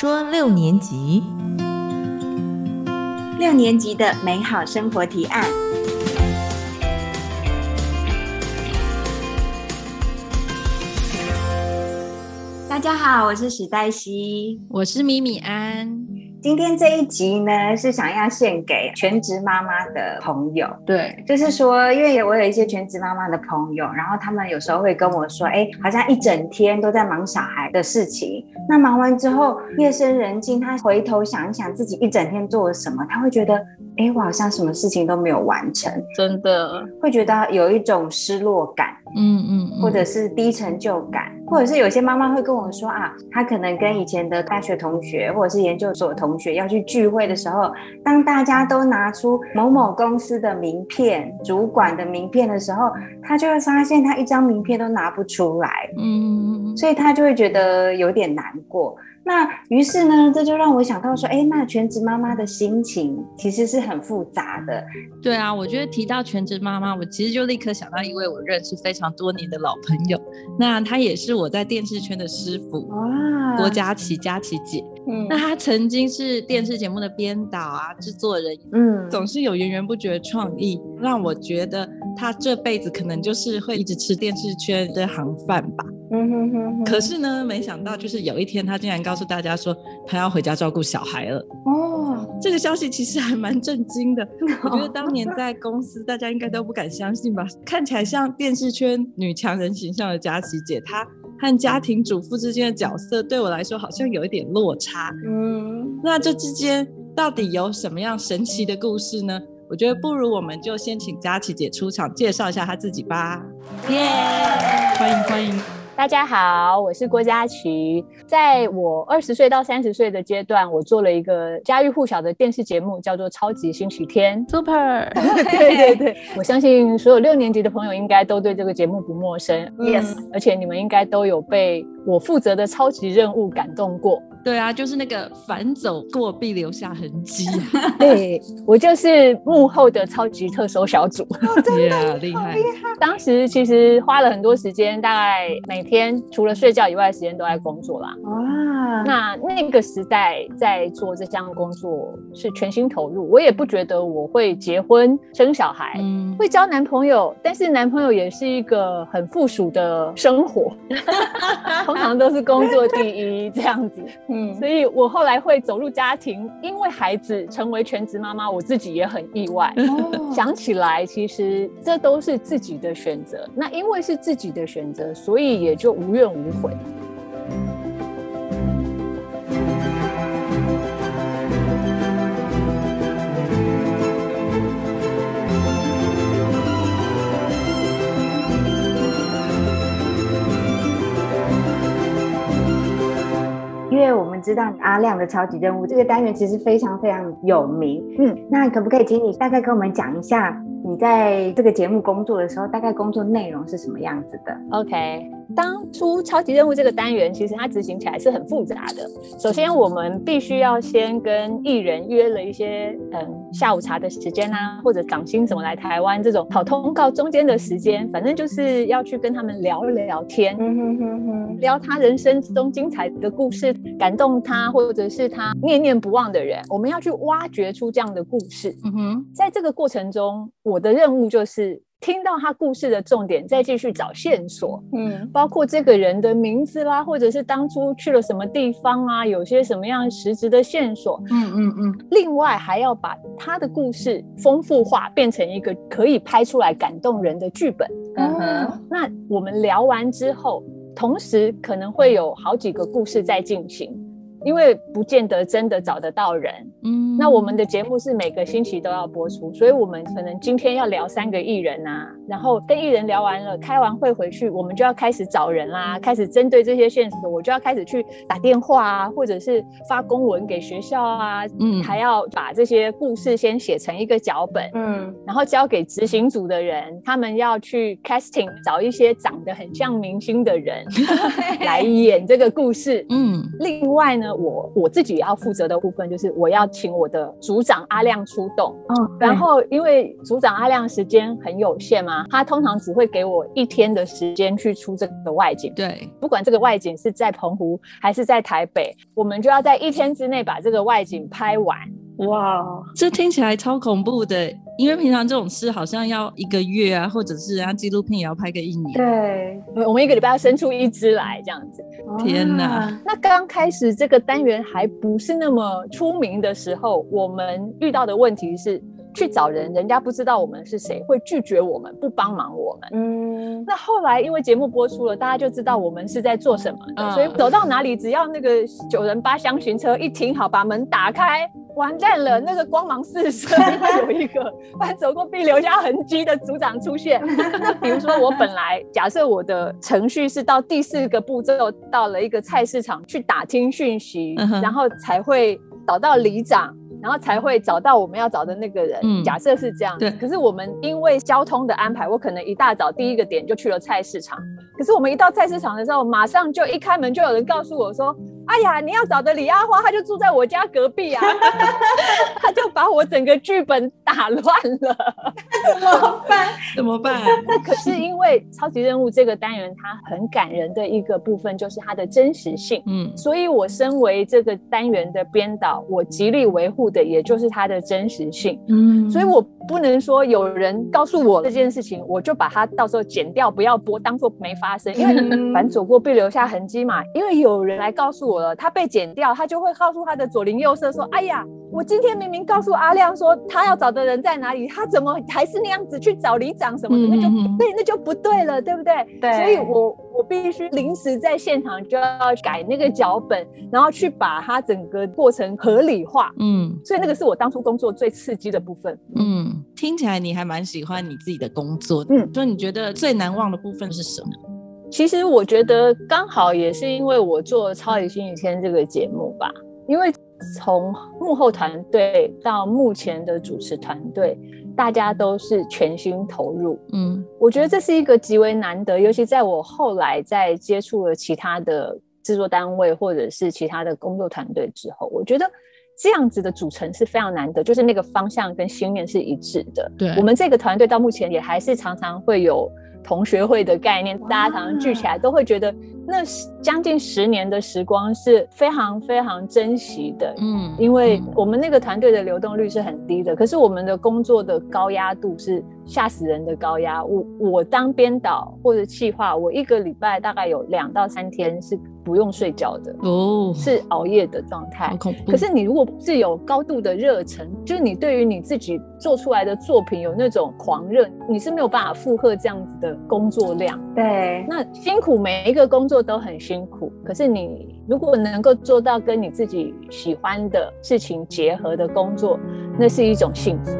说六年级，六年级的美好生活提案。大家好，我是史黛西，我是米米安。今天这一集呢，是想要献给全职妈妈的朋友。对，就是说，因为我有一些全职妈妈的朋友，然后他们有时候会跟我说，哎，好像一整天都在忙小孩的事情。那忙完之后，夜深人静，他回头想一想自己一整天做了什么，他会觉得，哎，我好像什么事情都没有完成，真的会觉得有一种失落感。嗯嗯，或者是低成就感，或者是有些妈妈会跟我说啊，她可能跟以前的大学同学或者是研究所同学要去聚会的时候，当大家都拿出某某公司的名片、主管的名片的时候，她就会发现她一张名片都拿不出来，嗯，所以她就会觉得有点难过。那于是呢，这就让我想到说，哎，那全职妈妈的心情其实是很复杂的。对啊，我觉得提到全职妈妈，我其实就立刻想到一位我认识非常多年的老朋友，那他也是我在电视圈的师傅，哇，郭佳琪，佳琪姐。嗯，那他曾经是电视节目的编导啊，制作人，嗯，总是有源源不绝的创意，让我觉得他这辈子可能就是会一直吃电视圈的行饭吧。嗯哼哼，可是呢，没想到就是有一天，他竟然告诉大家说他要回家照顾小孩了。哦，这个消息其实还蛮震惊的。我觉得当年在公司，大家应该都不敢相信吧？看起来像电视圈女强人形象的佳琪姐，她和家庭主妇之间的角色，对我来说好像有一点落差。嗯，那这之间到底有什么样神奇的故事呢？我觉得不如我们就先请佳琪姐出场，介绍一下她自己吧。耶，欢迎欢迎。大家好，我是郭佳琪。在我二十岁到三十岁的阶段，我做了一个家喻户晓的电视节目，叫做《超级星期天》。Super，对对对，我相信所有六年级的朋友应该都对这个节目不陌生。Yes，而且你们应该都有被我负责的超级任务感动过。对啊，就是那个反走过必留下痕迹。对我就是幕后的超级特搜小组。真的厉害！当时其实花了很多时间，大概每天除了睡觉以外的时间都在工作啦。哇，那那个时代在做这项工作是全心投入。我也不觉得我会结婚生小孩，会交男朋友，但是男朋友也是一个很附属的生活，通常都是工作第一这样子。嗯，所以我后来会走入家庭，因为孩子成为全职妈妈，我自己也很意外。想起来，其实这都是自己的选择。那因为是自己的选择，所以也就无怨无悔。为我们知道阿亮的超级任务这个单元其实非常非常有名，嗯，那可不可以请你大概跟我们讲一下，你在这个节目工作的时候，大概工作内容是什么样子的？OK。当初超级任务这个单元，其实它执行起来是很复杂的。首先，我们必须要先跟艺人约了一些嗯下午茶的时间啊，或者港星怎么来台湾这种跑通告中间的时间，反正就是要去跟他们聊聊天，嗯、哼哼哼聊他人生中精彩的故事，感动他或者是他念念不忘的人，我们要去挖掘出这样的故事。嗯哼，在这个过程中，我的任务就是。听到他故事的重点，再继续找线索，嗯，包括这个人的名字啦，或者是当初去了什么地方啊，有些什么样实质的线索，嗯嗯嗯。另外还要把他的故事丰富化，变成一个可以拍出来感动人的剧本。嗯哼。那我们聊完之后，同时可能会有好几个故事在进行。因为不见得真的找得到人，嗯，那我们的节目是每个星期都要播出，所以我们可能今天要聊三个艺人啊，然后跟艺人聊完了，开完会回去，我们就要开始找人啦，开始针对这些线索，我就要开始去打电话啊，或者是发公文给学校啊，嗯，还要把这些故事先写成一个脚本，嗯，然后交给执行组的人，他们要去 casting 找一些长得很像明星的人 来演这个故事，嗯，另外呢。呢，我我自己也要负责的部分就是我要请我的组长阿亮出动。嗯，然后因为组长阿亮时间很有限嘛，他通常只会给我一天的时间去出这个外景。对，不管这个外景是在澎湖还是在台北，我们就要在一天之内把这个外景拍完。哇，这听起来超恐怖的，因为平常这种事好像要一个月啊，或者是人家纪录片也要拍个一年。对，我们一个礼拜要生出一只来这样子。天哪！那刚开始这个单元还不是那么出名的时候，我们遇到的问题是。去找人，人家不知道我们是谁，会拒绝我们，不帮忙我们。嗯，那后来因为节目播出了，大家就知道我们是在做什么的，所以走到哪里，只要那个九人八厢巡车一停好，把门打开，完蛋了，那个光芒四射，有一个凡走过必留下痕迹的组长出现。那比如说我本来假设我的程序是到第四个步骤，到了一个菜市场去打听讯息，然后才会找到里长。然后才会找到我们要找的那个人。嗯，假设是这样。对。可是我们因为交通的安排，我可能一大早第一个点就去了菜市场。可是我们一到菜市场的时候，马上就一开门就有人告诉我说：“哎呀，你要找的李阿花，他就住在我家隔壁啊！” 他就把我整个剧本打乱了，怎么办？怎么办？那可是因为超级任务这个单元，它很感人的一个部分就是它的真实性。嗯，所以我身为这个单元的编导，我极力维护的也就是它的真实性。嗯，所以我不能说有人告诉我这件事情，我就把它到时候剪掉，不要播，当做没发。发生，因为反走过必留下痕迹嘛。因为有人来告诉我了，他被剪掉，他就会告诉他的左邻右舍说：“哎呀，我今天明明告诉阿亮说他要找的人在哪里，他怎么还是那样子去找里长什么的？那就对，那就不对了，对不对？对。所以我我必须临时在现场就要改那个脚本，然后去把它整个过程合理化。嗯，所以那个是我当初工作最刺激的部分。嗯，听起来你还蛮喜欢你自己的工作。嗯，说你觉得最难忘的部分是什么？其实我觉得刚好也是因为我做《超级星期天》这个节目吧，因为从幕后团队到目前的主持团队，大家都是全心投入。嗯，我觉得这是一个极为难得，尤其在我后来在接触了其他的制作单位或者是其他的工作团队之后，我觉得这样子的组成是非常难得，就是那个方向跟心念是一致的。对，我们这个团队到目前也还是常常会有。同学会的概念，大家常常聚起来都会觉得，那将近十年的时光是非常非常珍惜的。嗯，因为我们那个团队的流动率是很低的，可是我们的工作的高压度是吓死人的高压。我我当编导或者企划，我一个礼拜大概有两到三天是。不用睡觉的哦，是熬夜的状态。可是你如果是有高度的热忱，就是你对于你自己做出来的作品有那种狂热，你是没有办法负荷这样子的工作量。对，那辛苦每一个工作都很辛苦。可是你如果能够做到跟你自己喜欢的事情结合的工作，那是一种幸福。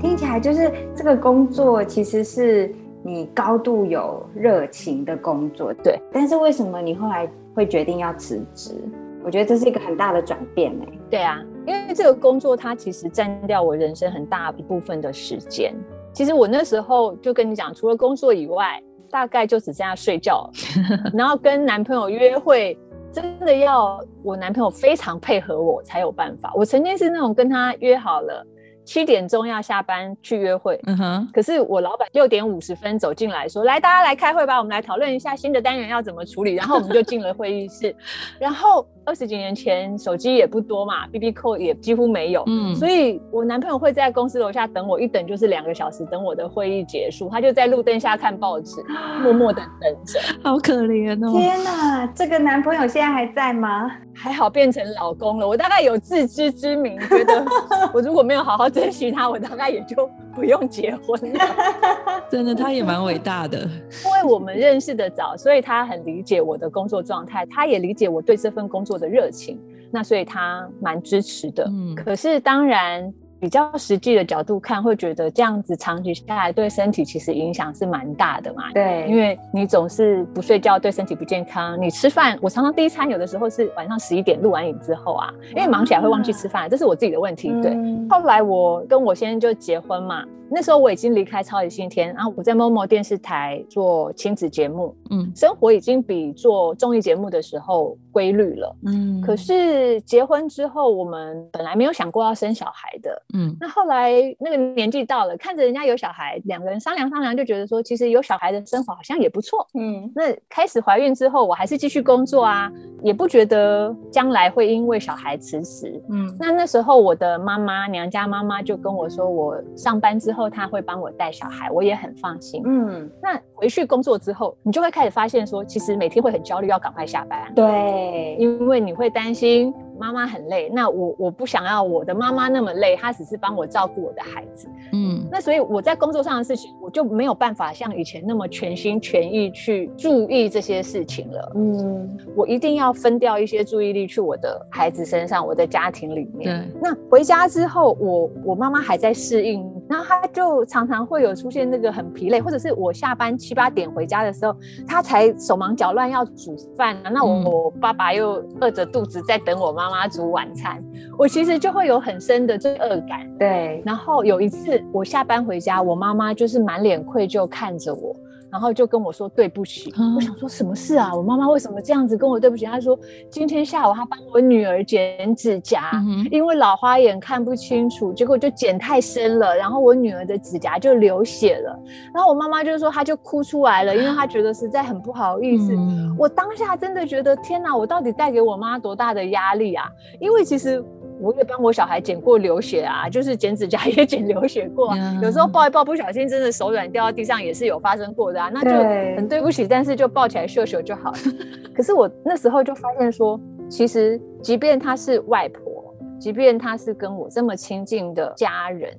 听起来就是这个工作其实是你高度有热情的工作，对。但是为什么你后来会决定要辞职？我觉得这是一个很大的转变哎。对啊，因为这个工作它其实占掉我人生很大一部分的时间。其实我那时候就跟你讲，除了工作以外，大概就只剩下睡觉，然后跟男朋友约会，真的要我男朋友非常配合我才有办法。我曾经是那种跟他约好了。七点钟要下班去约会，嗯哼。可是我老板六点五十分走进来说：“来，大家来开会吧，我们来讨论一下新的单元要怎么处理。”然后我们就进了会议室，然后。二十几年前，手机也不多嘛，B B 扣也几乎没有，嗯，所以我男朋友会在公司楼下等我，一等就是两个小时，等我的会议结束，他就在路灯下看报纸，默默的等着，好可怜哦！天哪，这个男朋友现在还在吗？还好变成老公了，我大概有自知之明，觉得 我如果没有好好 珍惜他，我大概也就不用结婚了。真的，他也蛮伟大的，因为我们认识的早，所以他很理解我的工作状态，他也理解我对这份工作。的热情，那所以他蛮支持的。嗯，可是当然比较实际的角度看，会觉得这样子长期下来对身体其实影响是蛮大的嘛。对，因为你总是不睡觉，对身体不健康。你吃饭，我常常第一餐有的时候是晚上十一点录完影之后啊，因为忙起来会忘记吃饭，这是我自己的问题。对，后来我跟我先生就结婚嘛。那时候我已经离开超级星天，然后我在某某电视台做亲子节目，嗯，生活已经比做综艺节目的时候规律了，嗯。可是结婚之后，我们本来没有想过要生小孩的，嗯。那后来那个年纪到了，看着人家有小孩，两个人商量商量，就觉得说，其实有小孩的生活好像也不错，嗯。那开始怀孕之后，我还是继续工作啊，也不觉得将来会因为小孩辞职，嗯。那那时候我的妈妈，娘家妈妈就跟我说，我上班之后。后他会帮我带小孩，我也很放心。嗯，那回去工作之后，你就会开始发现说，其实每天会很焦虑，要赶快下班。对，因为你会担心。妈妈很累，那我我不想要我的妈妈那么累，她只是帮我照顾我的孩子，嗯，那所以我在工作上的事情，我就没有办法像以前那么全心全意去注意这些事情了，嗯，我一定要分掉一些注意力去我的孩子身上，我的家庭里面。对，那回家之后，我我妈妈还在适应，然后她就常常会有出现那个很疲累，或者是我下班七八点回家的时候，她才手忙脚乱要煮饭，那我我爸爸又饿着肚子在等我妈。妈煮晚餐，我其实就会有很深的罪恶感。对，然后有一次我下班回家，我妈妈就是满脸愧疚看着我。然后就跟我说对不起，我想说什么事啊？我妈妈为什么这样子跟我对不起？她说今天下午她帮我女儿剪指甲，因为老花眼看不清楚，结果就剪太深了，然后我女儿的指甲就流血了。然后我妈妈就说她就哭出来了，因为她觉得实在很不好意思。我当下真的觉得天哪，我到底带给我妈多大的压力啊？因为其实。我也帮我小孩剪过流血啊，就是剪指甲 也剪流血过，有时候抱一抱不小心真的手软掉到地上也是有发生过的啊，那就很对不起，但是就抱起来秀秀就好了。可是我那时候就发现说，其实即便她是外婆，即便她是跟我这么亲近的家人，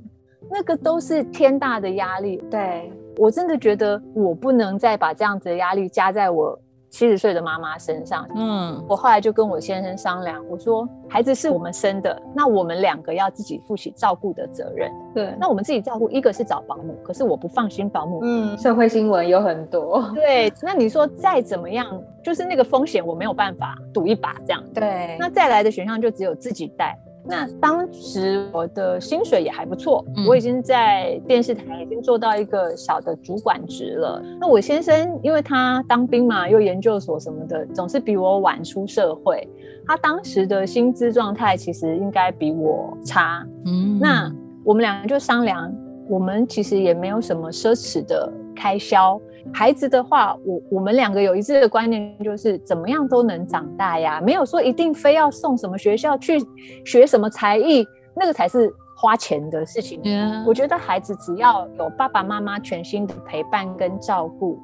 那个都是天大的压力。对我真的觉得我不能再把这样子的压力加在我。七十岁的妈妈身上，嗯，我后来就跟我先生商量，我说孩子是我们生的，那我们两个要自己负起照顾的责任。对，那我们自己照顾，一个是找保姆，可是我不放心保姆。嗯，社会新闻有很多。对，那你说再怎么样，就是那个风险我没有办法赌一把这样。对，那再来的选项就只有自己带。那当时我的薪水也还不错，我已经在电视台已经做到一个小的主管职了。那我先生因为他当兵嘛，又研究所什么的，总是比我晚出社会。他当时的薪资状态其实应该比我差。嗯，那我们两个就商量，我们其实也没有什么奢侈的开销。孩子的话，我我们两个有一致的观念，就是怎么样都能长大呀，没有说一定非要送什么学校去学什么才艺，那个才是花钱的事情。我觉得孩子只要有爸爸妈妈全心的陪伴跟照顾，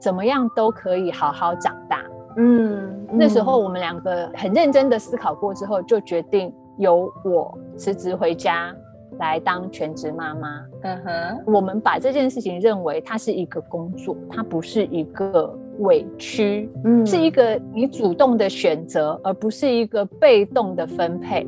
怎么样都可以好好长大。嗯，那时候我们两个很认真的思考过之后，就决定由我辞职回家。来当全职妈妈，嗯哼，我们把这件事情认为它是一个工作，它不是一个委屈，嗯，是一个你主动的选择，而不是一个被动的分配。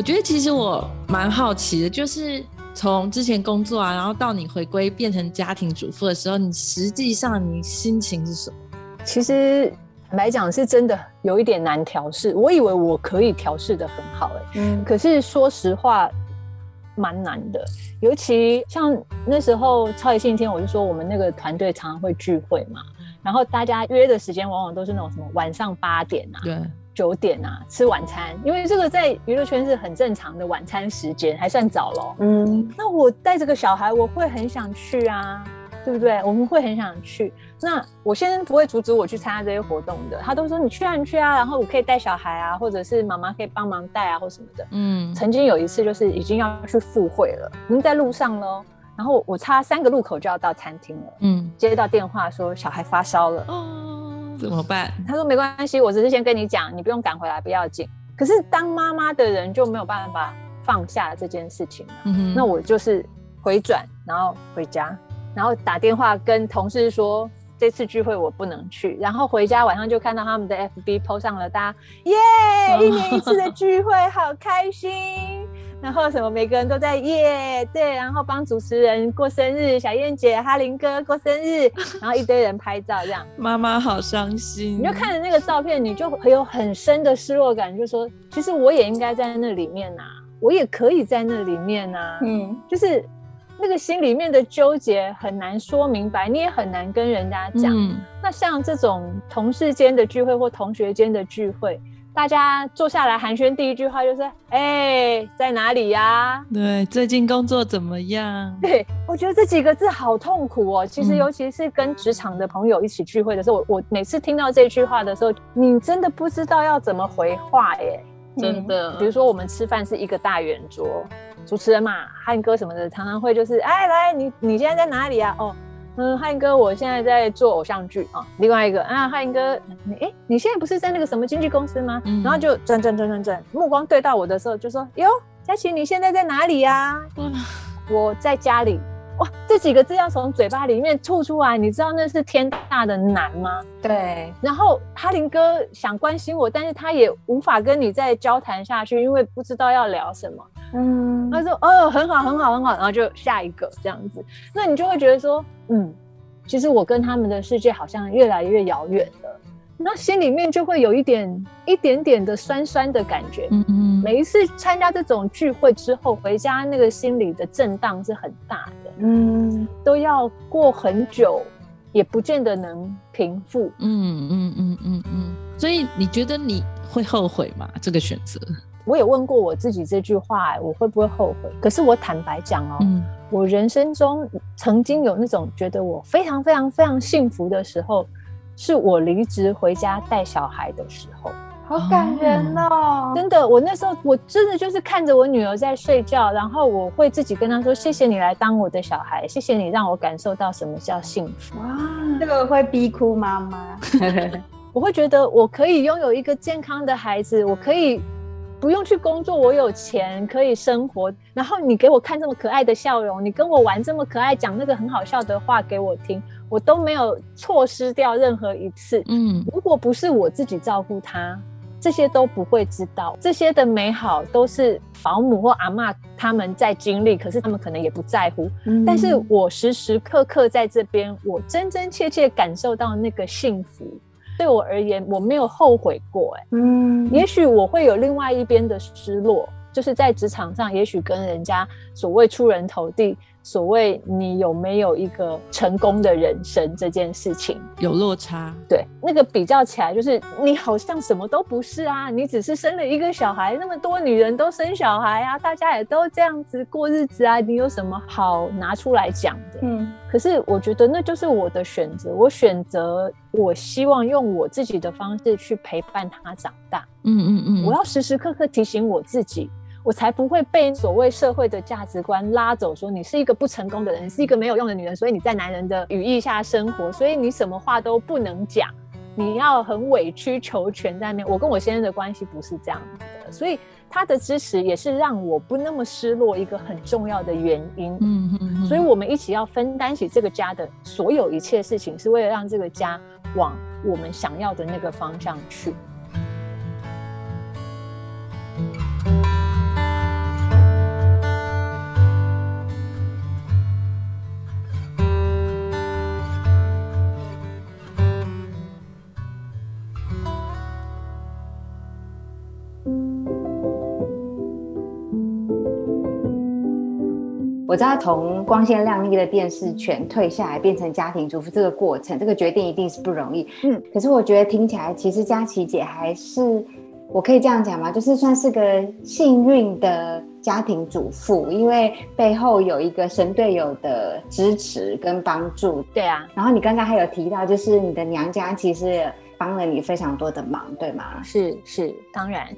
我觉得其实我蛮好奇的，就是从之前工作啊，然后到你回归变成家庭主妇的时候，你实际上你心情是什么？其实坦白讲，是真的有一点难调试。我以为我可以调试的很好，哎，嗯，可是说实话，蛮难的。尤其像那时候超级星期天，我就说我们那个团队常常会聚会嘛，然后大家约的时间往往都是那种什么晚上八点啊，对。九点啊，吃晚餐，因为这个在娱乐圈是很正常的晚餐时间，还算早咯。嗯，那我带着个小孩，我会很想去啊，对不对？我们会很想去。那我先生不会阻止我去参加这些活动的，他都说你去啊，你去啊，然后我可以带小孩啊，或者是妈妈可以帮忙带啊，或什么的。嗯，曾经有一次就是已经要去赴会了，已经在路上喽，然后我差三个路口就要到餐厅了。嗯，接到电话说小孩发烧了。怎么办？他说没关系，我只是先跟你讲，你不用赶回来，不要紧。可是当妈妈的人就没有办法放下这件事情。嗯那我就是回转，然后回家，然后打电话跟同事说这次聚会我不能去，然后回家晚上就看到他们的 FB PO 上了，大家耶，一年一次的聚会好开心。然后什么，每个人都在耶，对，然后帮主持人过生日，小燕姐、哈林哥过生日，然后一堆人拍照，这样，妈妈好伤心。你就看着那个照片，你就很有很深的失落感，就说，其实我也应该在那里面呐，我也可以在那里面呐，嗯，就是那个心里面的纠结很难说明白，你也很难跟人家讲。那像这种同事间的聚会或同学间的聚会。大家坐下来寒暄，第一句话就是：“哎，在哪里呀？”对，最近工作怎么样？对我觉得这几个字好痛苦哦。其实，尤其是跟职场的朋友一起聚会的时候，我我每次听到这句话的时候，你真的不知道要怎么回话耶。真的，比如说我们吃饭是一个大圆桌，主持人嘛，汉哥什么的，常常会就是：“哎，来，你你现在在哪里啊？”哦。嗯，汉哥，我现在在做偶像剧啊。另外一个啊，汉哥，你哎，你现在不是在那个什么经纪公司吗？然后就转转转转转，目光对到我的时候，就说：“哟，佳琪，你现在在哪里呀？”我在家里。哇，这几个字要从嘴巴里面吐出来，你知道那是天大的难吗？对。然后哈林哥想关心我，但是他也无法跟你再交谈下去，因为不知道要聊什么。嗯。他说：“哦，很好，很好，很好。”然后就下一个这样子，那你就会觉得说：“嗯，其实我跟他们的世界好像越来越遥远了。”那心里面就会有一点一点点的酸酸的感觉。嗯嗯。每一次参加这种聚会之后，回家那个心里的震荡是很大的。嗯。都要过很久，也不见得能平复。嗯嗯嗯嗯嗯。所以你觉得你会后悔吗？这个选择？我也问过我自己这句话，我会不会后悔？可是我坦白讲哦，我人生中曾经有那种觉得我非常非常非常幸福的时候。是我离职回家带小孩的时候，好感人哦！真的，我那时候我真的就是看着我女儿在睡觉，然后我会自己跟她说：“谢谢你来当我的小孩，谢谢你让我感受到什么叫幸福。”哇，这个会逼哭妈妈。我会觉得我可以拥有一个健康的孩子，我可以不用去工作，我有钱可以生活。然后你给我看这么可爱的笑容，你跟我玩这么可爱，讲那个很好笑的话给我听。我都没有错失掉任何一次。嗯，如果不是我自己照顾他，这些都不会知道。这些的美好都是保姆或阿妈他们在经历，可是他们可能也不在乎。但是我时时刻刻在这边，我真真切切感受到那个幸福。对我而言，我没有后悔过。哎，嗯，也许我会有另外一边的失落，就是在职场上，也许跟人家所谓出人头地。所谓你有没有一个成功的人生这件事情有落差，对那个比较起来，就是你好像什么都不是啊，你只是生了一个小孩，那么多女人都生小孩啊，大家也都这样子过日子啊，你有什么好拿出来讲的？嗯，可是我觉得那就是我的选择，我选择我希望用我自己的方式去陪伴他长大。嗯嗯嗯，我要时时刻刻提醒我自己。我才不会被所谓社会的价值观拉走，说你是一个不成功的人，是一个没有用的女人，所以你在男人的羽翼下生活，所以你什么话都不能讲，你要很委曲求全在那。我跟我先生的关系不是这样子的，所以他的支持也是让我不那么失落一个很重要的原因。嗯嗯，所以我们一起要分担起这个家的所有一切事情，是为了让这个家往我们想要的那个方向去。我知道从光鲜亮丽的电视全退下来变成家庭主妇这个过程，这个决定一定是不容易。嗯，可是我觉得听起来，其实佳琪姐还是，我可以这样讲吗？就是算是个幸运的家庭主妇，因为背后有一个神队友的支持跟帮助。对啊，然后你刚刚还有提到，就是你的娘家其实帮了你非常多的忙，对吗？是是，当然，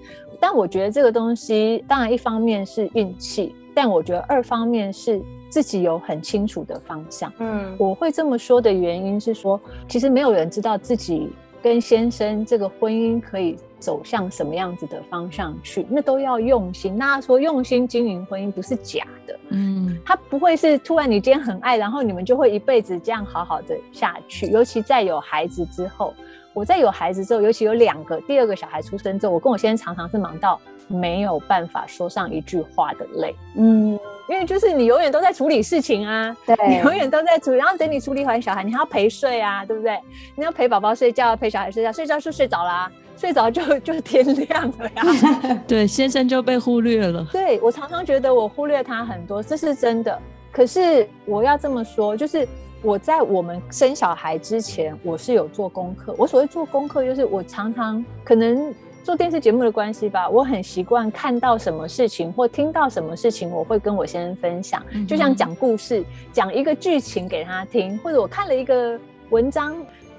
但我觉得这个东西，当然一方面是运气。但我觉得二方面是自己有很清楚的方向。嗯，我会这么说的原因是说，其实没有人知道自己跟先生这个婚姻可以走向什么样子的方向去，那都要用心。大家说用心经营婚姻不是假的，嗯，他不会是突然你今天很爱，然后你们就会一辈子这样好好的下去。尤其在有孩子之后，我在有孩子之后，尤其有两个，第二个小孩出生之后，我跟我先生常常是忙到没有办法说上一句话的累，嗯。因为就是你永远都在处理事情啊，对，你永远都在处理，然后等你处理完小孩，你还要陪睡啊，对不对？你要陪宝宝睡觉，陪小孩睡觉，睡觉就睡着啦，睡着就就天亮了呀。对，先生就被忽略了。对我常常觉得我忽略他很多，这是真的。可是我要这么说，就是我在我们生小孩之前，我是有做功课。我所谓做功课，就是我常常可能。做电视节目的关系吧，我很习惯看到什么事情或听到什么事情，我会跟我先生分享，就像讲故事，讲一个剧情给他听，或者我看了一个文章，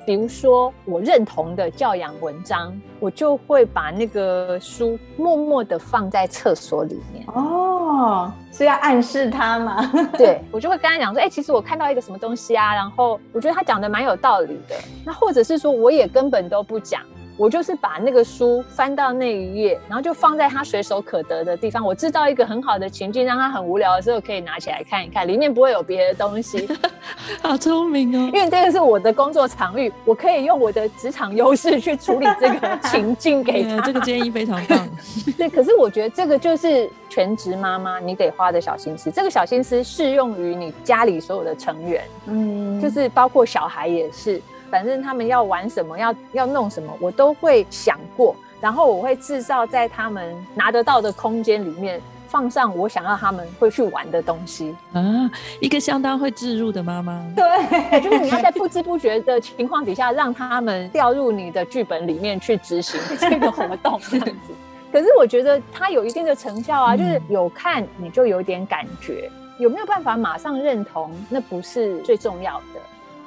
比如说我认同的教养文章，我就会把那个书默默的放在厕所里面。哦，是要暗示他吗？对，我就会跟他讲说，哎，其实我看到一个什么东西啊，然后我觉得他讲的蛮有道理的。那或者是说，我也根本都不讲。我就是把那个书翻到那一页，然后就放在他随手可得的地方。我制造一个很好的情境，让他很无聊的时候可以拿起来看一看，里面不会有别的东西。好聪明哦！因为这个是我的工作场域，我可以用我的职场优势去处理这个 情境给他。这个建议非常棒。对，可是我觉得这个就是全职妈妈你得花的小心思。这个小心思适用于你家里所有的成员，嗯，就是包括小孩也是。反正他们要玩什么，要要弄什么，我都会想过，然后我会制造在他们拿得到的空间里面放上我想要他们会去玩的东西啊。一个相当会置入的妈妈，对，就是你要在不知不觉的情况底下，让他们掉入你的剧本里面去执行这个活动 这样子。可是我觉得它有一定的成效啊，就是有看你就有点感觉，有没有办法马上认同，那不是最重要的。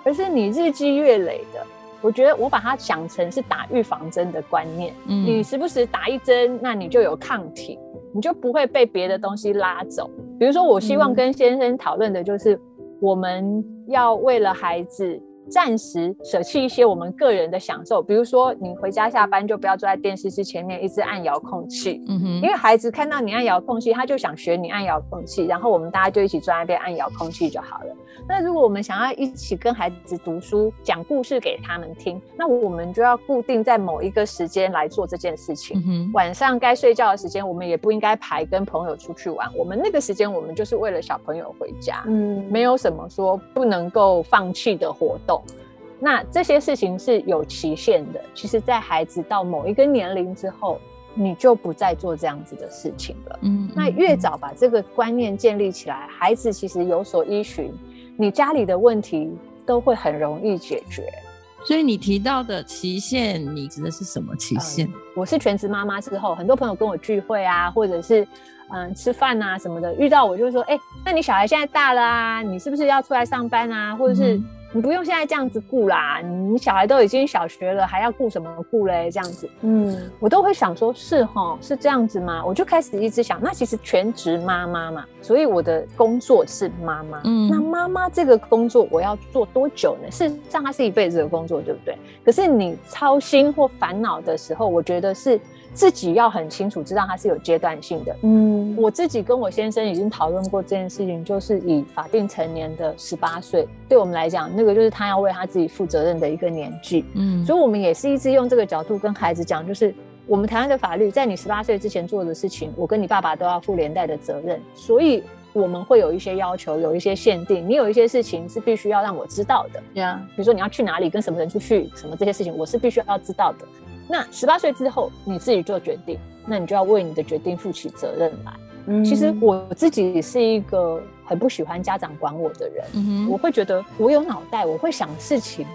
而是你日积月累的，我觉得我把它想成是打预防针的观念。嗯，你时不时打一针，那你就有抗体，你就不会被别的东西拉走。比如说，我希望跟先生讨论的就是，我们要为了孩子。暂时舍弃一些我们个人的享受，比如说你回家下班就不要坐在电视机前面一直按遥控器，嗯哼，因为孩子看到你按遥控器，他就想学你按遥控器，然后我们大家就一起坐在那边按遥控器就好了。那如果我们想要一起跟孩子读书、讲故事给他们听，那我们就要固定在某一个时间来做这件事情。晚上该睡觉的时间，我们也不应该排跟朋友出去玩，我们那个时间我们就是为了小朋友回家，嗯，没有什么说不能够放弃的活动。那这些事情是有期限的。其实，在孩子到某一个年龄之后，你就不再做这样子的事情了。嗯，那越早把这个观念建立起来，孩子其实有所依循，你家里的问题都会很容易解决。所以你提到的期限，你指的是什么期限？我是全职妈妈之后，很多朋友跟我聚会啊，或者是嗯吃饭啊什么的，遇到我就说：“哎，那你小孩现在大了啊，你是不是要出来上班啊？”或者是。你不用现在这样子顾啦，你小孩都已经小学了，还要顾什么顾嘞？这样子，嗯，我都会想说，是哈，是这样子吗？我就开始一直想，那其实全职妈妈嘛，所以我的工作是妈妈，嗯，那妈妈这个工作我要做多久呢？事实上，它是一辈子的工作，对不对？可是你操心或烦恼的时候，我觉得是。自己要很清楚知道它是有阶段性的。嗯，我自己跟我先生已经讨论过这件事情，就是以法定成年的十八岁，对我们来讲，那个就是他要为他自己负责任的一个年纪。嗯，所以我们也是一直用这个角度跟孩子讲，就是我们台湾的法律，在你十八岁之前做的事情，我跟你爸爸都要负连带的责任。所以我们会有一些要求，有一些限定。你有一些事情是必须要让我知道的。对啊，比如说你要去哪里，跟什么人出去，什么这些事情，我是必须要知道的。那十八岁之后你自己做决定，那你就要为你的决定负起责任来。嗯，其实我自己是一个很不喜欢家长管我的人。嗯我会觉得我有脑袋，我会想事情。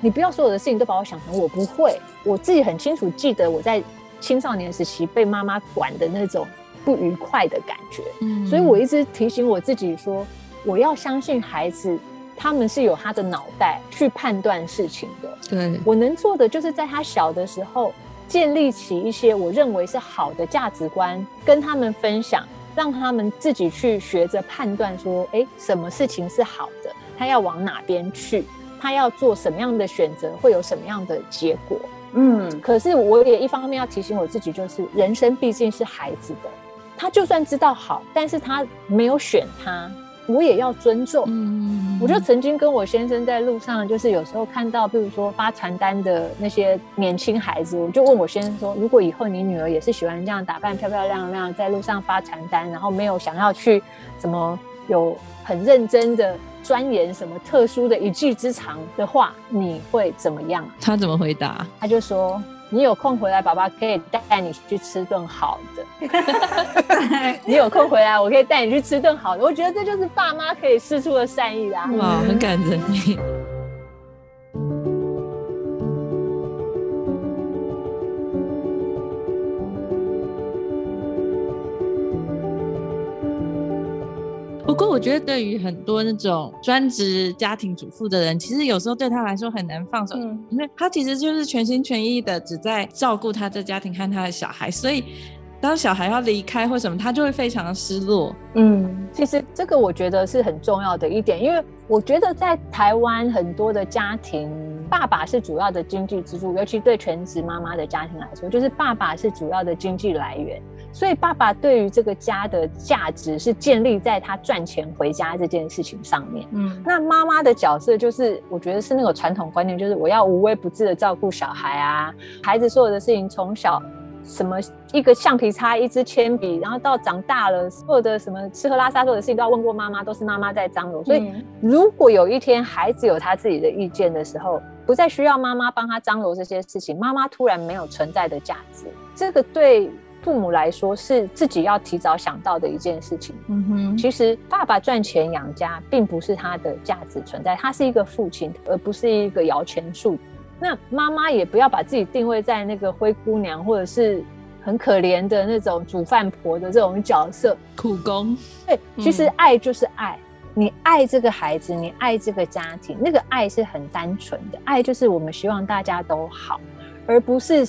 你不要所有的事情都把我想成我不会。我自己很清楚记得我在青少年时期被妈妈管的那种不愉快的感觉。嗯，所以我一直提醒我自己说，我要相信孩子。他们是有他的脑袋去判断事情的。对我能做的，就是在他小的时候建立起一些我认为是好的价值观，跟他们分享，让他们自己去学着判断，说，哎，什么事情是好的，他要往哪边去。他要做什么样的选择，会有什么样的结果。嗯，可是我也一方面要提醒我自己，就是人生毕竟是孩子的，他就算知道好，但是他没有选他。我也要尊重。嗯，我就曾经跟我先生在路上，就是有时候看到，比如说发传单的那些年轻孩子，我就问我先生说：如果以后你女儿也是喜欢这样打扮漂漂亮亮，在路上发传单，然后没有想要去什么有很认真的钻研什么特殊的一技之长的话，你会怎么样？他怎么回答？他就说。你有空回来，爸爸可以带你去吃顿好的。你有空回来，我可以带你去吃顿好的。我觉得这就是爸妈可以施出的善意啊。哇，很感人。过，我觉得对于很多那种专职家庭主妇的人，其实有时候对他来说很难放手，因为他其实就是全心全意的只在照顾他的家庭和他的小孩，所以当小孩要离开或什么，他就会非常的失落。嗯，其实这个我觉得是很重要的一点，因为我觉得在台湾很多的家庭，爸爸是主要的经济支柱，尤其对全职妈妈的家庭来说，就是爸爸是主要的经济来源。所以，爸爸对于这个家的价值是建立在他赚钱回家这件事情上面。嗯，那妈妈的角色就是，我觉得是那个传统观念，就是我要无微不至的照顾小孩啊，孩子所有的事情，从小什么一个橡皮擦、一支铅笔，然后到长大了，所有的什么吃喝拉撒所有的事情都要问过妈妈，都是妈妈在张罗。所以，如果有一天孩子有他自己的意见的时候，不再需要妈妈帮他张罗这些事情，妈妈突然没有存在的价值，这个对。父母来说是自己要提早想到的一件事情。嗯哼，其实爸爸赚钱养家并不是他的价值存在，他是一个父亲，而不是一个摇钱树。那妈妈也不要把自己定位在那个灰姑娘，或者是很可怜的那种煮饭婆的这种角色，苦工。对，其实爱就是爱，你爱这个孩子，你爱这个家庭，那个爱是很单纯的，爱就是我们希望大家都好，而不是。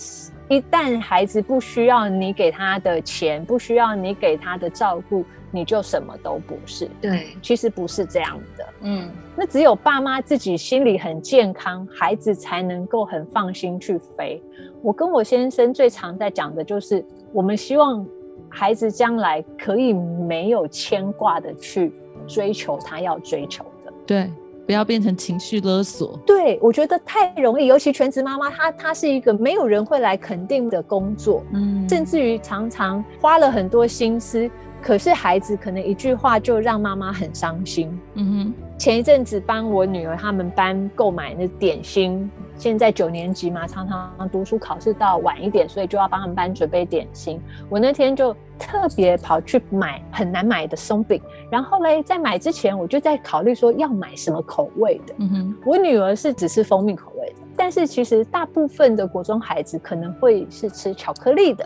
一旦孩子不需要你给他的钱，不需要你给他的照顾，你就什么都不是。对，其实不是这样的。嗯，那只有爸妈自己心里很健康，孩子才能够很放心去飞。我跟我先生最常在讲的就是，我们希望孩子将来可以没有牵挂的去追求他要追求的。对。不要变成情绪勒索。对，我觉得太容易，尤其全职妈妈，她她是一个没有人会来肯定的工作，嗯，甚至于常常花了很多心思，可是孩子可能一句话就让妈妈很伤心。嗯哼，前一阵子帮我女儿他们班购买那点心。现在九年级嘛，常常读书考试到晚一点，所以就要帮他们班准备点心。我那天就特别跑去买很难买的松饼，然后嘞，在买之前我就在考虑说要买什么口味的。嗯哼，我女儿是只吃蜂蜜口味的，但是其实大部分的国中孩子可能会是吃巧克力的，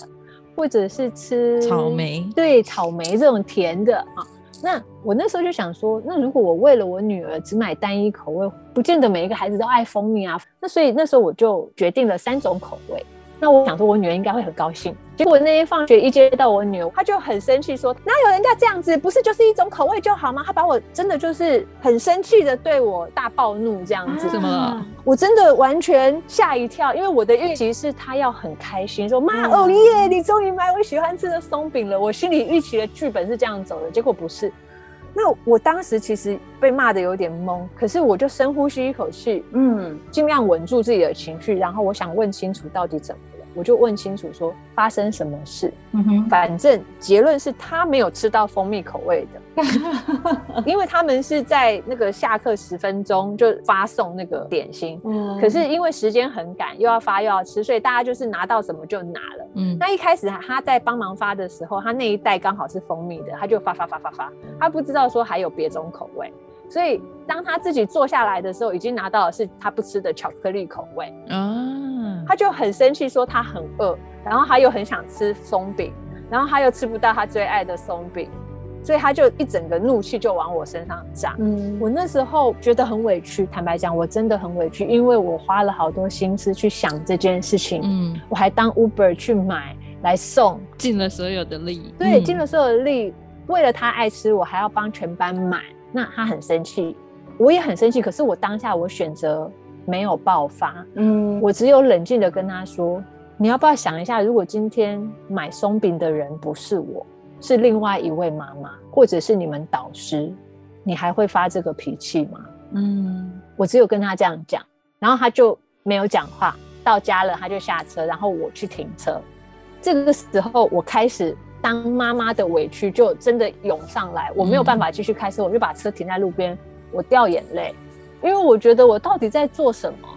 或者是吃草莓，对，草莓这种甜的啊。那我那时候就想说，那如果我为了我女儿只买单一口味，不见得每一个孩子都爱蜂蜜啊。那所以那时候我就决定了三种口味。那我想说，我女儿应该会很高兴。结果那天放学一接到我女儿，她就很生气，说：“哪有人家这样子？不是就是一种口味就好吗？”她把我真的就是很生气的对我大暴怒这样子。怎么了？我真的完全吓一跳，因为我的预期是她要很开心，说：“妈，哦耶，你终于买我喜欢吃的松饼了。”我心里预期的剧本是这样走的，结果不是。那我当时其实被骂的有点懵，可是我就深呼吸一口气，嗯，尽量稳住自己的情绪，然后我想问清楚到底怎么。我就问清楚说发生什么事，嗯哼，反正结论是他没有吃到蜂蜜口味的，因为他们是在那个下课十分钟就发送那个点心，嗯，可是因为时间很赶，又要发又要吃，所以大家就是拿到什么就拿了，嗯，那一开始他在帮忙发的时候，他那一袋刚好是蜂蜜的，他就发发发发发，他不知道说还有别种口味，所以当他自己坐下来的时候，已经拿到的是他不吃的巧克力口味，啊。他就很生气，说他很饿，然后他又很想吃松饼，然后他又吃不到他最爱的松饼，所以他就一整个怒气就往我身上炸。嗯，我那时候觉得很委屈，坦白讲，我真的很委屈，因为我花了好多心思去想这件事情，嗯，我还当 Uber 去买来送，尽了所有的力，对，尽了所有的力，为了他爱吃，我还要帮全班买，那他很生气。我也很生气，可是我当下我选择没有爆发，嗯，我只有冷静的跟他说：“你要不要想一下，如果今天买松饼的人不是我，是另外一位妈妈，或者是你们导师，你还会发这个脾气吗？”嗯，我只有跟他这样讲，然后他就没有讲话。到家了，他就下车，然后我去停车。这个时候，我开始当妈妈的委屈就真的涌上来，我没有办法继续开车，我就把车停在路边，我掉眼泪，因为我觉得我到底在做什么？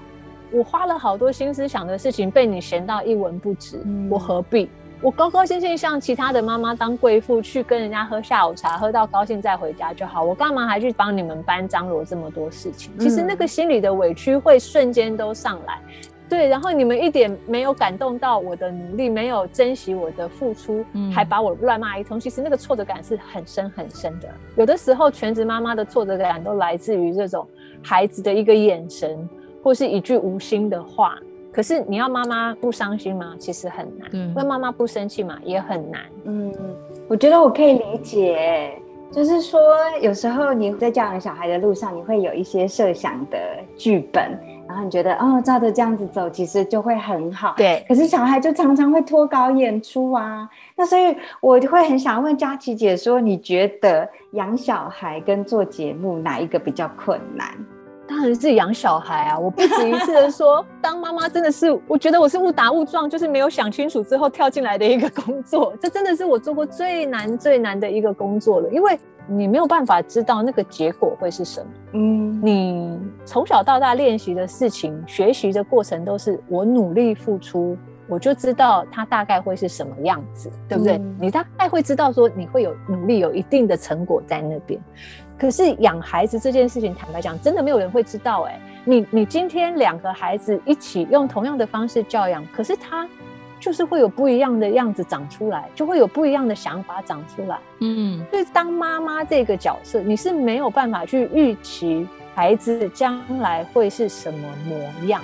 我花了好多心思想的事情被你闲到一文不值，我何必？我高高兴兴像其他的妈妈当贵妇去跟人家喝下午茶，喝到高兴再回家就好。我干嘛还去帮你们搬张罗这么多事情？其实那个心里的委屈会瞬间都上来。对，然后你们一点没有感动到我的努力，没有珍惜我的付出，还把我乱骂一通。其实那个挫折感是很深很深的。有的时候，全职妈妈的挫折感都来自于这种孩子的一个眼神，或是一句无心的话。可是你要妈妈不伤心吗？其实很难。嗯，那妈妈不生气嘛？也很难。嗯，我觉得我可以理解，就是说有时候你在教养小孩的路上，你会有一些设想的剧本。然后你觉得哦，照着这样子走，其实就会很好。对，可是小孩就常常会脱稿演出啊。那所以我会很想问佳琪姐说，你觉得养小孩跟做节目哪一个比较困难？当然是养小孩啊！我不止一次的说，当妈妈真的是，我觉得我是误打误撞，就是没有想清楚之后跳进来的一个工作。这真的是我做过最难最难的一个工作了，因为你没有办法知道那个结果会是什么。嗯，你从小到大练习的事情、学习的过程，都是我努力付出，我就知道它大概会是什么样子，对不对？你大概会知道说，你会有努力，有一定的成果在那边。可是养孩子这件事情，坦白讲，真的没有人会知道。哎，你你今天两个孩子一起用同样的方式教养，可是他就是会有不一样的样子长出来，就会有不一样的想法长出来。嗯，所以当妈妈这个角色，你是没有办法去预期孩子将来会是什么模样。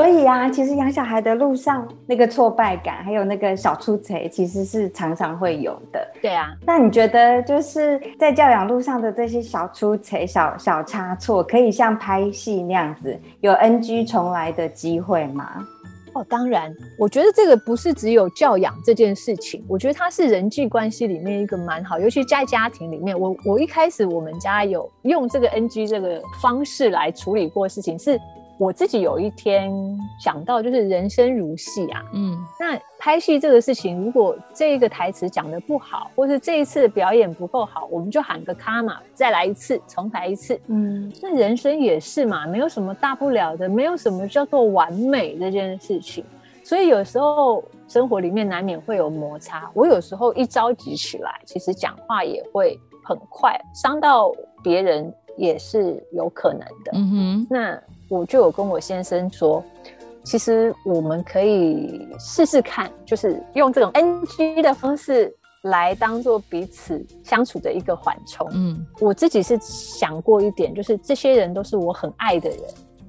所以啊，其实养小孩的路上，那个挫败感，还有那个小出彩，其实是常常会有的。对啊，那你觉得就是在教养路上的这些小出彩、小小差错，可以像拍戏那样子有 NG 重来的机会吗？哦，当然，我觉得这个不是只有教养这件事情，我觉得它是人际关系里面一个蛮好，尤其在家庭里面。我我一开始我们家有用这个 NG 这个方式来处理过事情是。我自己有一天想到，就是人生如戏啊，嗯，那拍戏这个事情，如果这个台词讲的不好，或是这一次表演不够好，我们就喊个卡嘛，再来一次，重来一次，嗯，那人生也是嘛，没有什么大不了的，没有什么叫做完美这件事情，所以有时候生活里面难免会有摩擦，我有时候一着急起来，其实讲话也会很快，伤到别人也是有可能的，嗯哼，那。我就有跟我先生说，其实我们可以试试看，就是用这种 NG 的方式来当做彼此相处的一个缓冲。嗯，我自己是想过一点，就是这些人都是我很爱的人，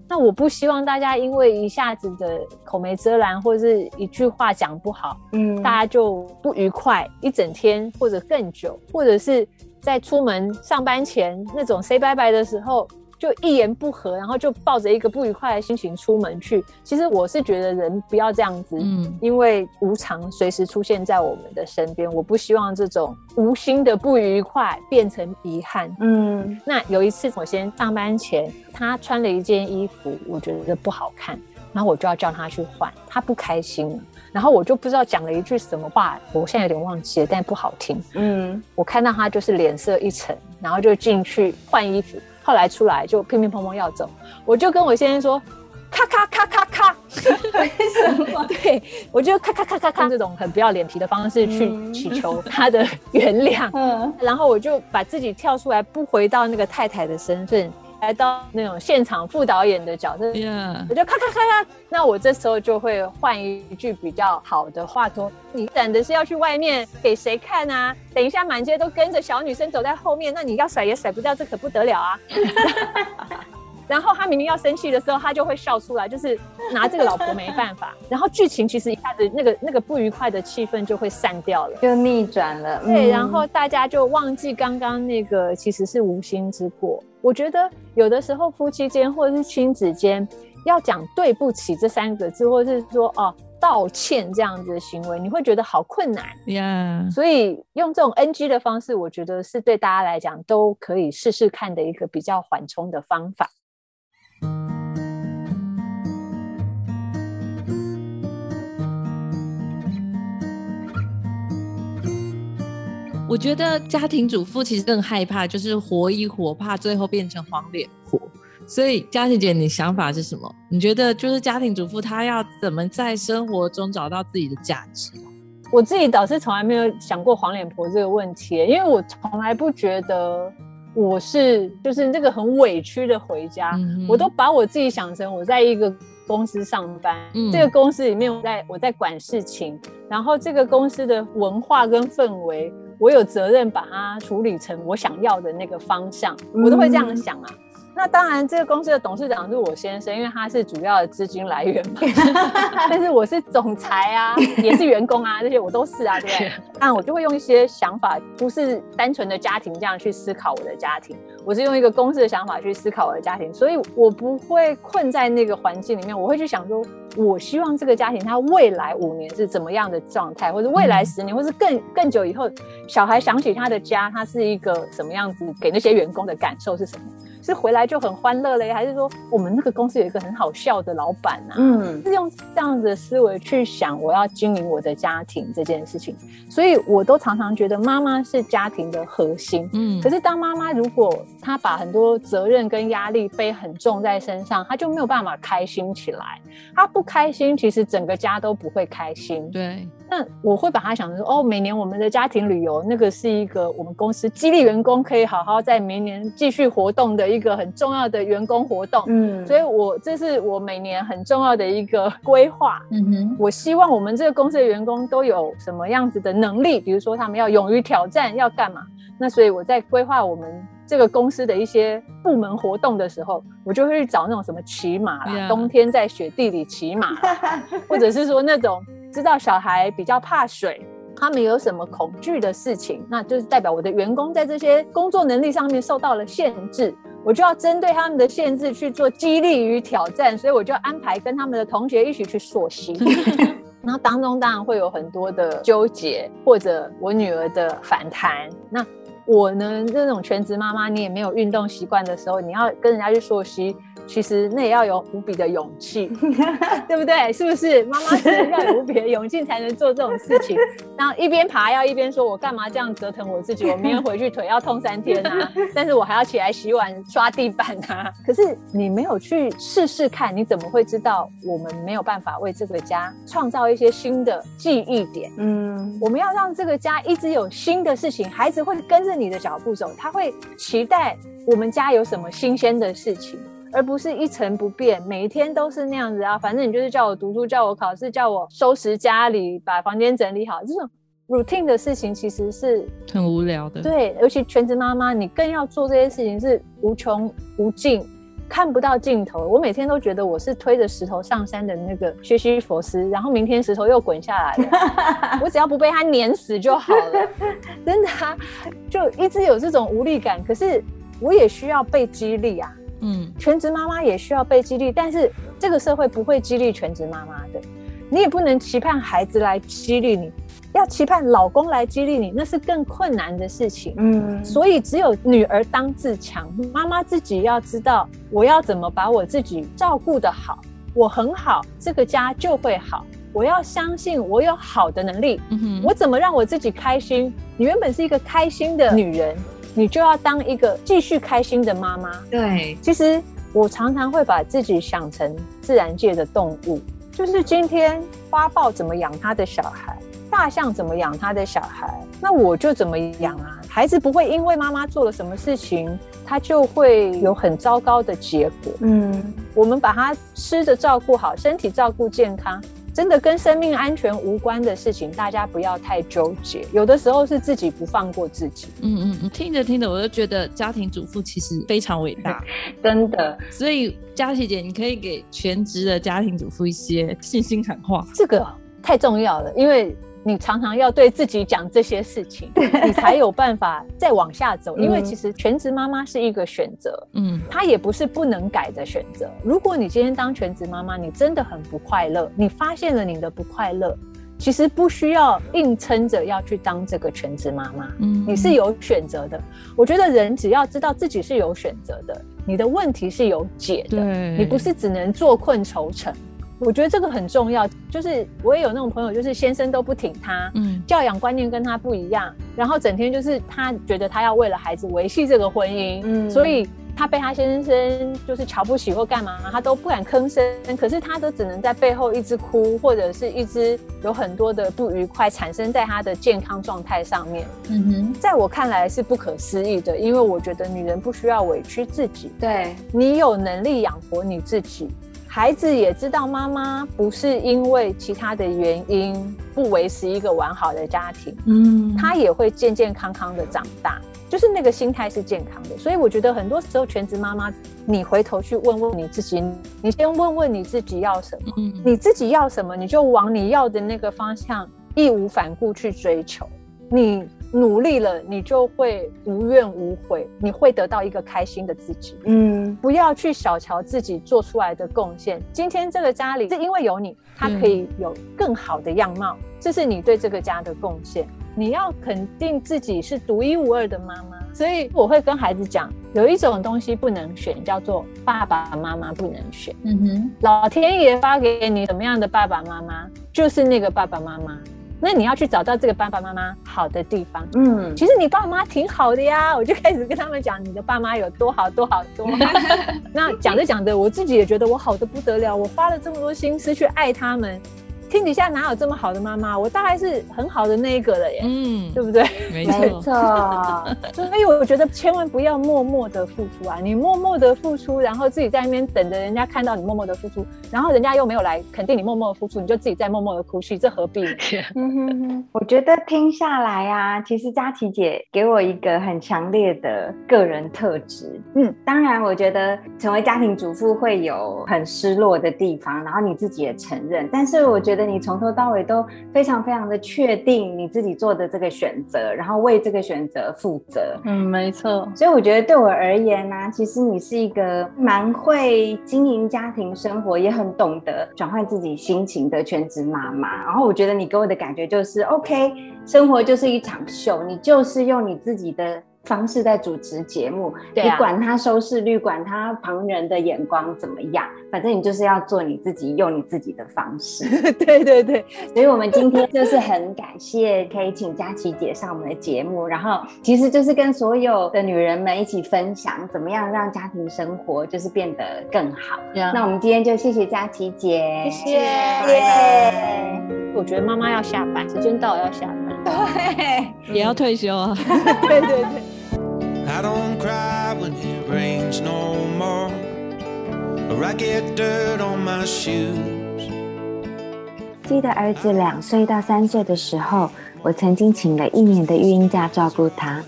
那我不希望大家因为一下子的口没遮拦，或者是一句话讲不好，嗯，大家就不愉快一整天或者更久，或者是在出门上班前那种 say 拜拜的时候。就一言不合，然后就抱着一个不愉快的心情出门去。其实我是觉得人不要这样子，嗯，因为无常随时出现在我们的身边。我不希望这种无心的不愉快变成遗憾。嗯，那有一次我先上班前，他穿了一件衣服，我觉得不好看，然后我就要叫他去换，他不开心，然后我就不知道讲了一句什么话，我现在有点忘记了，但不好听。嗯，我看到他就是脸色一沉，然后就进去换衣服。后来出来就乒乒乓乓要走，我就跟我先生说，咔咔咔咔咔，为什么？对我就咔咔咔咔咔这种很不要脸皮的方式去祈求他的原谅，嗯，然后我就把自己跳出来，不回到那个太太的身份，来到那种现场副导演的角色，我就咔咔咔咔，那我这时候就会换一句比较好的话说：“你等的是要去外面给谁看啊？等一下满街都跟着小女生走在后面，那你要甩也甩不掉，这可不得了啊！” 然后他明明要生气的时候，他就会笑出来，就是 拿这个老婆没办法。然后剧情其实一下子那个那个不愉快的气氛就会散掉了，就逆转了。对，然后大家就忘记刚刚那个其实是无心之过。我觉得有的时候夫妻间或者是亲子间要讲对不起这三个字，或者是说哦道歉这样子的行为，你会觉得好困难呀。所以用这种 NG 的方式，我觉得是对大家来讲都可以试试看的一个比较缓冲的方法。我觉得家庭主妇其实更害怕，就是活一活，怕最后变成黄脸婆。所以嘉琪姐，你想法是什么？你觉得就是家庭主妇她要怎么在生活中找到自己的价值？我自己倒是从来没有想过黄脸婆这个问题，因为我从来不觉得我是就是那个很委屈的回家，我都把我自己想成我在一个公司上班，这个公司里面我在我在管事情，然后这个公司的文化跟氛围。我有责任把它处理成我想要的那个方向，我都会这样想啊。那当然，这个公司的董事长是我先生，因为他是主要的资金来源嘛。但是我是总裁啊，也是员工啊，这些我都是啊，对不对？那我就会用一些想法，不是单纯的家庭这样去思考我的家庭，我是用一个公司的想法去思考我的家庭，所以我不会困在那个环境里面，我会去想说，我希望这个家庭他未来五年是怎么样的状态，或者未来十年，或是更更久以后，小孩想起他的家，他是一个什么样子，给那些员工的感受是什么？是回来就很欢乐嘞，还是说我们那个公司有一个很好笑的老板啊？嗯，是用这样子的思维去想我要经营我的家庭这件事情，所以我都常常觉得妈妈是家庭的核心。嗯，可是当妈妈如果她把很多责任跟压力背很重在身上，她就没有办法开心起来。她不开心，其实整个家都不会开心。对。那我会把它想成说，哦，每年我们的家庭旅游，那个是一个我们公司激励员工可以好好在明年继续活动的一个很重要的员工活动。嗯，所以我这是我每年很重要的一个规划。嗯哼，我希望我们这个公司的员工都有什么样子的能力，比如说他们要勇于挑战，要干嘛？那所以我在规划我们这个公司的一些部门活动的时候，我就会去找那种什么骑马啦，冬天在雪地里骑马，或者是说那种。知道小孩比较怕水，他们有什么恐惧的事情，那就是代表我的员工在这些工作能力上面受到了限制，我就要针对他们的限制去做激励与挑战，所以我就安排跟他们的同学一起去溯溪，然后当中当然会有很多的纠结，或者我女儿的反弹。那我呢，这种全职妈妈，你也没有运动习惯的时候，你要跟人家去溯溪。其实那也要有无比的勇气，对不对？是不是？妈妈真的要有无比的勇气才能做这种事情。然后一边爬要一边说：“我干嘛这样折腾我自己？我明天回去腿要痛三天啊！但是我还要起来洗碗、刷地板啊！”可是你没有去试试看，你怎么会知道我们没有办法为这个家创造一些新的记忆点？嗯，我们要让这个家一直有新的事情，孩子会跟着你的脚步走，他会期待我们家有什么新鲜的事情。而不是一成不变，每一天都是那样子啊。反正你就是叫我读书，叫我考试，叫我收拾家里，把房间整理好，这种 routine 的事情其实是很无聊的。对，尤其全职妈妈，你更要做这些事情是无穷无尽，看不到尽头。我每天都觉得我是推着石头上山的那个薛西佛斯，然后明天石头又滚下来了，我只要不被它碾死就好了。真的，就一直有这种无力感。可是我也需要被激励啊。嗯，全职妈妈也需要被激励，但是这个社会不会激励全职妈妈的，你也不能期盼孩子来激励你，要期盼老公来激励你，那是更困难的事情。嗯，所以只有女儿当自强，妈妈自己要知道我要怎么把我自己照顾得好，我很好，这个家就会好。我要相信我有好的能力，我怎么让我自己开心？你原本是一个开心的女人。你就要当一个继续开心的妈妈。对，其实我常常会把自己想成自然界的动物，就是今天花豹怎么养它的小孩，大象怎么养它的小孩，那我就怎么养啊。孩子不会因为妈妈做了什么事情。他就会有很糟糕的结果。嗯，我们把他吃的照顾好，身体照顾健康。真的跟生命安全无关的事情，大家不要太纠结。有的时候是自己不放过自己。嗯嗯嗯，听着听着，我就觉得家庭主妇其实非常伟大，真的。所以佳琪姐，你可以给全职的家庭主妇一些信心喊话。这个太重要了，因为。你常常要对自己讲这些事情，你才有办法再往下走。因为其实全职妈妈是一个选择，嗯，它也不是不能改的选择。如果你今天当全职妈妈，你真的很不快乐，你发现了你的不快乐，其实不需要硬撑着要去当这个全职妈妈，嗯，你是有选择的。我觉得人只要知道自己是有选择的，你的问题是有解的，你不是只能坐困愁城。我觉得这个很重要，就是我也有那种朋友，就是先生都不挺他，嗯，教养观念跟他不一样，然后整天就是他觉得他要为了孩子维系这个婚姻，嗯，所以他被他先生就是瞧不起或干嘛，他都不敢吭声，可是他都只能在背后一直哭，或者是一直有很多的不愉快产生在他的健康状态上面，嗯哼，在我看来是不可思议的，因为我觉得女人不需要委屈自己，对你有能力养活你自己。孩子也知道妈妈不是因为其他的原因不维持一个完好的家庭，嗯，他也会健健康康的长大，就是那个心态是健康的。所以我觉得很多时候全职妈妈，你回头去问问你自己，你先问问你自己要什么，嗯，你自己要什么，你就往你要的那个方向义无反顾去追求，你。努力了，你就会无怨无悔，你会得到一个开心的自己。嗯，不要去小瞧自己做出来的贡献。今天这个家里是因为有你，他可以有更好的样貌，这是你对这个家的贡献。你要肯定自己是独一无二的妈妈。所以我会跟孩子讲，有一种东西不能选，叫做爸爸妈妈不能选。嗯哼，老天爷发给你什么样的爸爸妈妈，就是那个爸爸妈妈。那你要去找到这个爸爸妈妈好的地方。嗯，其实你爸妈挺好的呀，我就开始跟他们讲你的爸妈有多好多好多。那讲着讲着，我自己也觉得我好的不得了，我花了这么多心思去爱他们。天底下哪有这么好的妈妈？我大概是很好的那一个了耶，嗯，对不对？没错，所以我觉得千万不要默默的付出啊！你默默的付出，然后自己在那边等着人家看到你默默的付出，然后人家又没有来肯定你默默的付出，你就自己在默默的哭泣，这何必？我觉得听下来啊，其实佳琪姐给我一个很强烈的个人特质。嗯，当然，我觉得成为家庭主妇会有很失落的地方，然后你自己也承认，但是我觉得。你从头到尾都非常非常的确定你自己做的这个选择，然后为这个选择负责。嗯，没错。所以我觉得对我而言呢，其实你是一个蛮会经营家庭生活，也很懂得转换自己心情的全职妈妈。然后我觉得你给我的感觉就是，OK，生活就是一场秀，你就是用你自己的。方式在主持节目，你管他收视率，管他旁人的眼光怎么样，反正你就是要做你自己，用你自己的方式。对对对，所以我们今天就是很感谢可以请佳琪姐上我们的节目，然后其实就是跟所有的女人们一起分享，怎么样让家庭生活就是变得更好。那我们今天就谢谢佳琪姐，谢谢。耶。我觉得妈妈要下班，时间到了要下班。对，也要退休啊。对 对对。记得儿子两岁到三岁的时候，我曾经请了一年的育婴假照顾他。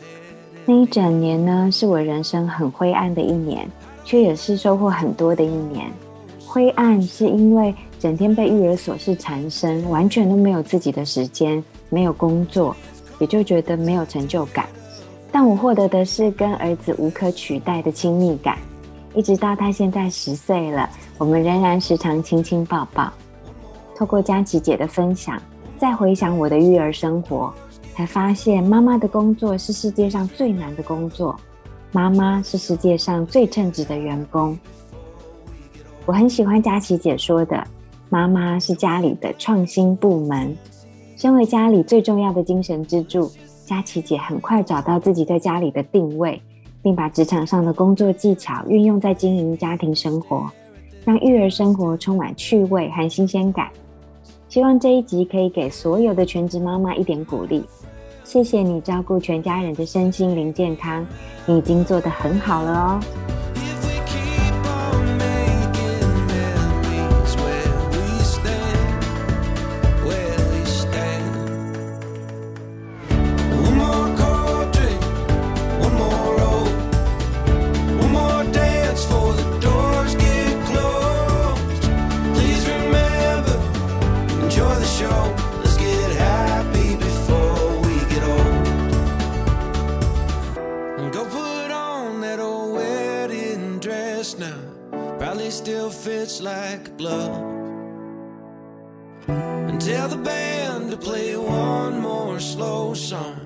那一整年呢，是我人生很灰暗的一年，却也是收获很多的一年。灰暗是因为整天被育儿琐事缠身，完全都没有自己的时间。没有工作，也就觉得没有成就感。但我获得的是跟儿子无可取代的亲密感。一直到他现在十岁了，我们仍然时常亲亲抱抱。透过佳琪姐的分享，再回想我的育儿生活，才发现妈妈的工作是世界上最难的工作，妈妈是世界上最称职的员工。我很喜欢佳琪姐说的，妈妈是家里的创新部门。身为家里最重要的精神支柱，佳琪姐很快找到自己在家里的定位，并把职场上的工作技巧运用在经营家庭生活，让育儿生活充满趣味和新鲜感。希望这一集可以给所有的全职妈妈一点鼓励。谢谢你照顾全家人的身心灵健康，你已经做得很好了哦。still fits like blood. And tell the band to play one more slow song.